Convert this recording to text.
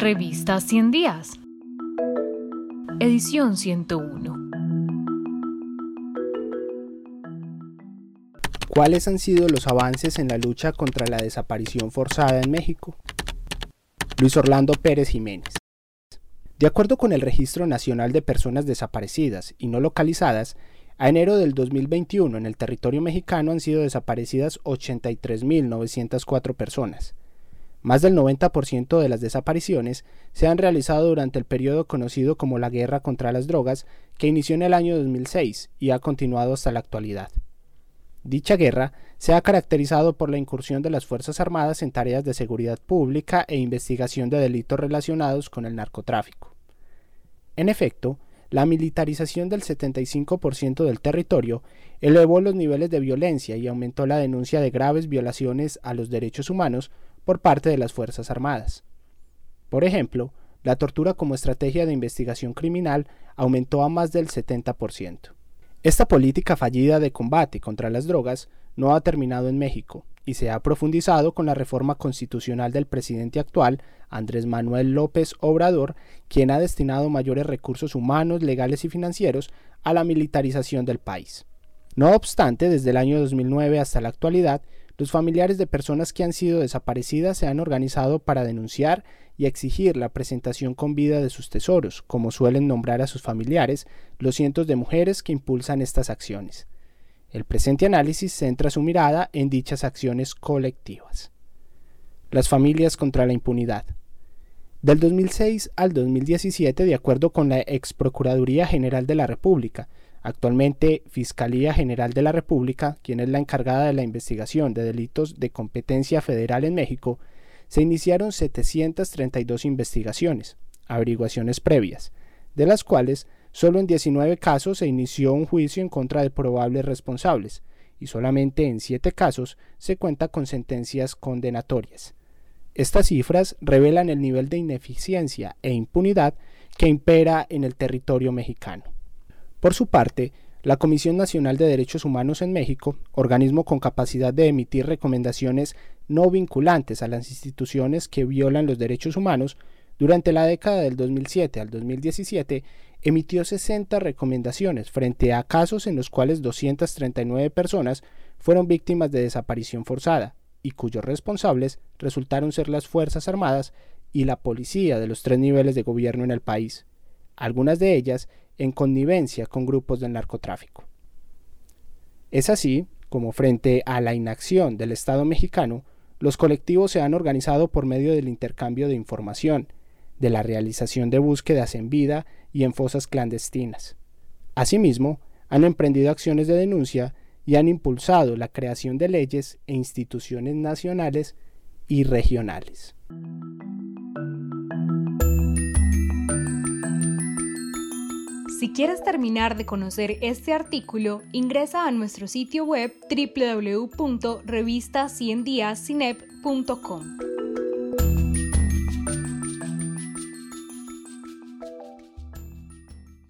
Revista 100 días. Edición 101. ¿Cuáles han sido los avances en la lucha contra la desaparición forzada en México? Luis Orlando Pérez Jiménez. De acuerdo con el Registro Nacional de Personas Desaparecidas y No Localizadas, a enero del 2021 en el territorio mexicano han sido desaparecidas 83.904 personas. Más del 90% de las desapariciones se han realizado durante el periodo conocido como la Guerra contra las Drogas, que inició en el año 2006 y ha continuado hasta la actualidad. Dicha guerra se ha caracterizado por la incursión de las Fuerzas Armadas en tareas de seguridad pública e investigación de delitos relacionados con el narcotráfico. En efecto, la militarización del 75% del territorio elevó los niveles de violencia y aumentó la denuncia de graves violaciones a los derechos humanos por parte de las Fuerzas Armadas. Por ejemplo, la tortura como estrategia de investigación criminal aumentó a más del 70%. Esta política fallida de combate contra las drogas no ha terminado en México y se ha profundizado con la reforma constitucional del presidente actual, Andrés Manuel López Obrador, quien ha destinado mayores recursos humanos, legales y financieros a la militarización del país. No obstante, desde el año 2009 hasta la actualidad, los familiares de personas que han sido desaparecidas se han organizado para denunciar y exigir la presentación con vida de sus tesoros, como suelen nombrar a sus familiares los cientos de mujeres que impulsan estas acciones. El presente análisis centra su mirada en dichas acciones colectivas. Las familias contra la impunidad. Del 2006 al 2017, de acuerdo con la Ex Procuraduría General de la República, Actualmente, Fiscalía General de la República, quien es la encargada de la investigación de delitos de competencia federal en México, se iniciaron 732 investigaciones, averiguaciones previas, de las cuales solo en 19 casos se inició un juicio en contra de probables responsables, y solamente en 7 casos se cuenta con sentencias condenatorias. Estas cifras revelan el nivel de ineficiencia e impunidad que impera en el territorio mexicano. Por su parte, la Comisión Nacional de Derechos Humanos en México, organismo con capacidad de emitir recomendaciones no vinculantes a las instituciones que violan los derechos humanos, durante la década del 2007 al 2017 emitió 60 recomendaciones frente a casos en los cuales 239 personas fueron víctimas de desaparición forzada y cuyos responsables resultaron ser las Fuerzas Armadas y la policía de los tres niveles de gobierno en el país. Algunas de ellas en connivencia con grupos del narcotráfico. Es así como frente a la inacción del Estado mexicano, los colectivos se han organizado por medio del intercambio de información, de la realización de búsquedas en vida y en fosas clandestinas. Asimismo, han emprendido acciones de denuncia y han impulsado la creación de leyes e instituciones nacionales y regionales. Si quieres terminar de conocer este artículo, ingresa a nuestro sitio web www.revistaciendiascinep.com.